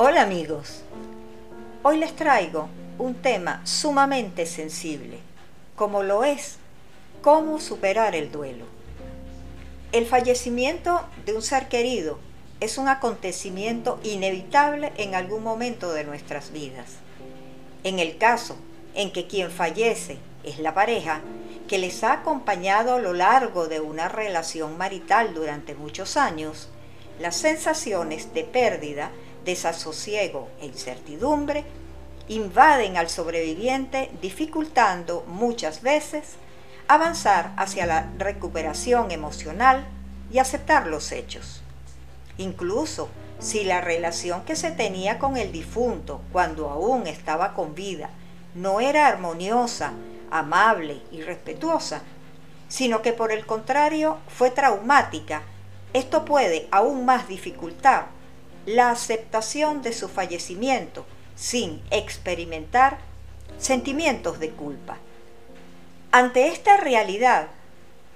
Hola amigos, hoy les traigo un tema sumamente sensible, como lo es cómo superar el duelo. El fallecimiento de un ser querido es un acontecimiento inevitable en algún momento de nuestras vidas. En el caso en que quien fallece es la pareja que les ha acompañado a lo largo de una relación marital durante muchos años, las sensaciones de pérdida, desasosiego e incertidumbre invaden al sobreviviente dificultando muchas veces avanzar hacia la recuperación emocional y aceptar los hechos. Incluso si la relación que se tenía con el difunto cuando aún estaba con vida no era armoniosa, amable y respetuosa, sino que por el contrario fue traumática, esto puede aún más dificultar la aceptación de su fallecimiento sin experimentar sentimientos de culpa. Ante esta realidad,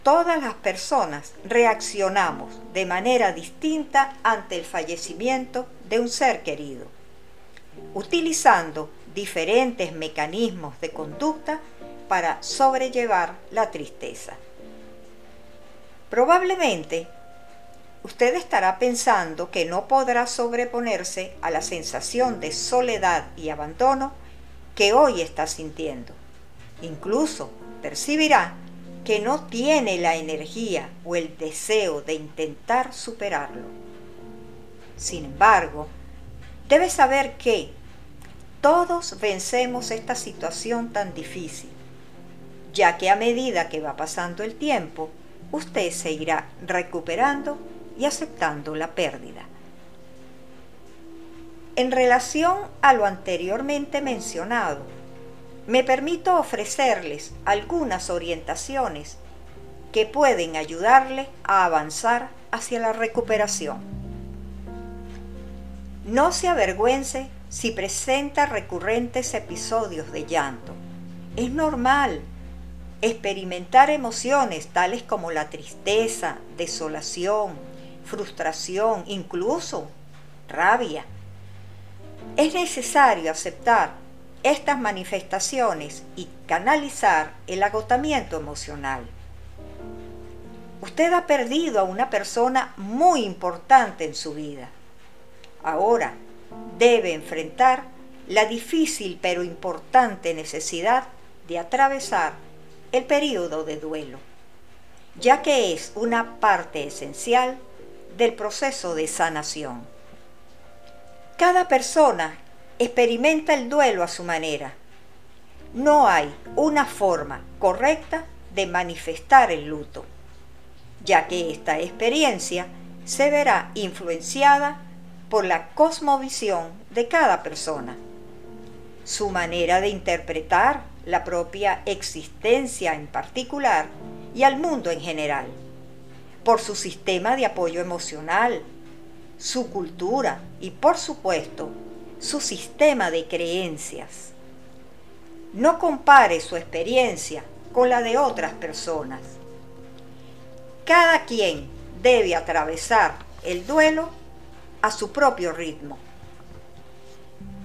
todas las personas reaccionamos de manera distinta ante el fallecimiento de un ser querido, utilizando diferentes mecanismos de conducta para sobrellevar la tristeza. Probablemente usted estará pensando que no podrá sobreponerse a la sensación de soledad y abandono que hoy está sintiendo. Incluso percibirá que no tiene la energía o el deseo de intentar superarlo. Sin embargo, debe saber que todos vencemos esta situación tan difícil, ya que a medida que va pasando el tiempo, usted se irá recuperando y aceptando la pérdida. En relación a lo anteriormente mencionado, me permito ofrecerles algunas orientaciones que pueden ayudarle a avanzar hacia la recuperación. No se avergüence si presenta recurrentes episodios de llanto. Es normal experimentar emociones tales como la tristeza, desolación, frustración, incluso rabia. Es necesario aceptar estas manifestaciones y canalizar el agotamiento emocional. Usted ha perdido a una persona muy importante en su vida. Ahora debe enfrentar la difícil pero importante necesidad de atravesar el periodo de duelo, ya que es una parte esencial del proceso de sanación. Cada persona experimenta el duelo a su manera. No hay una forma correcta de manifestar el luto, ya que esta experiencia se verá influenciada por la cosmovisión de cada persona, su manera de interpretar la propia existencia en particular y al mundo en general, por su sistema de apoyo emocional, su cultura y por supuesto su sistema de creencias. No compare su experiencia con la de otras personas. Cada quien debe atravesar el duelo a su propio ritmo.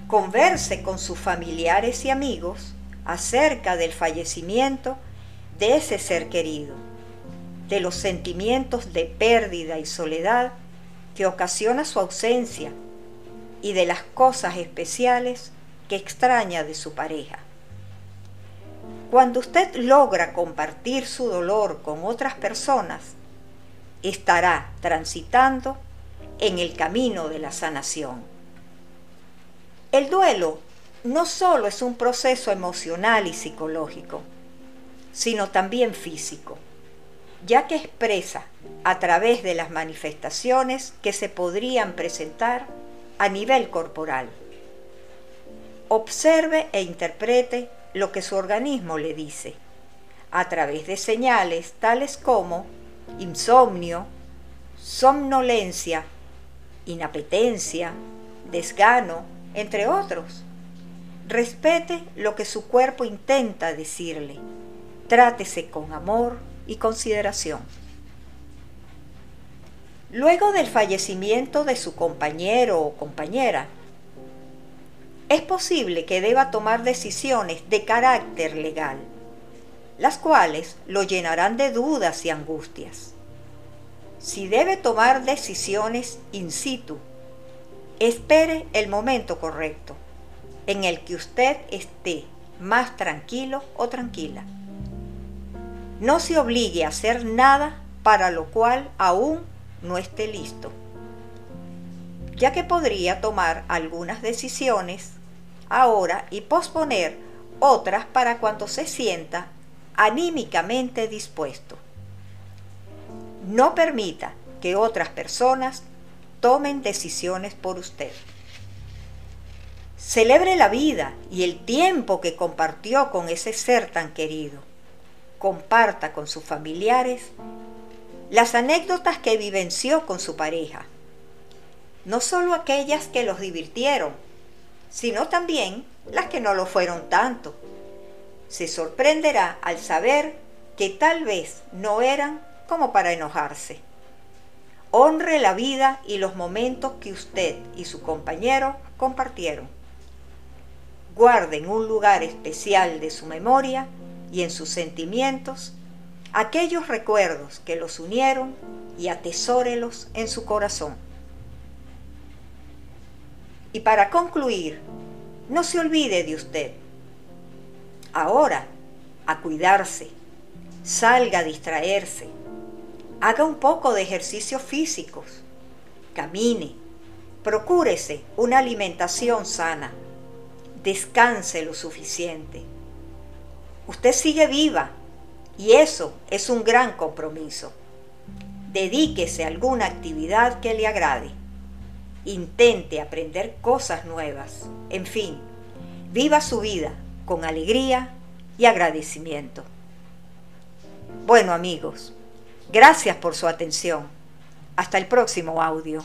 Converse con sus familiares y amigos acerca del fallecimiento de ese ser querido, de los sentimientos de pérdida y soledad que ocasiona su ausencia y de las cosas especiales que extraña de su pareja. Cuando usted logra compartir su dolor con otras personas, estará transitando en el camino de la sanación. El duelo no solo es un proceso emocional y psicológico, sino también físico, ya que expresa a través de las manifestaciones que se podrían presentar a nivel corporal. Observe e interprete lo que su organismo le dice, a través de señales tales como insomnio, somnolencia, inapetencia, desgano, entre otros. Respete lo que su cuerpo intenta decirle. Trátese con amor y consideración. Luego del fallecimiento de su compañero o compañera, es posible que deba tomar decisiones de carácter legal, las cuales lo llenarán de dudas y angustias. Si debe tomar decisiones in situ, espere el momento correcto en el que usted esté más tranquilo o tranquila. No se obligue a hacer nada para lo cual aún no esté listo, ya que podría tomar algunas decisiones ahora y posponer otras para cuando se sienta anímicamente dispuesto. No permita que otras personas tomen decisiones por usted. Celebre la vida y el tiempo que compartió con ese ser tan querido. Comparta con sus familiares las anécdotas que vivenció con su pareja. No solo aquellas que los divirtieron, sino también las que no lo fueron tanto. Se sorprenderá al saber que tal vez no eran como para enojarse. Honre la vida y los momentos que usted y su compañero compartieron. Guarde en un lugar especial de su memoria y en sus sentimientos aquellos recuerdos que los unieron y atesórelos en su corazón. Y para concluir, no se olvide de usted. Ahora, a cuidarse, salga a distraerse, haga un poco de ejercicios físicos, camine, procúrese una alimentación sana, descanse lo suficiente. Usted sigue viva y eso es un gran compromiso. Dedíquese a alguna actividad que le agrade. Intente aprender cosas nuevas. En fin, viva su vida con alegría y agradecimiento. Bueno amigos, gracias por su atención. Hasta el próximo audio.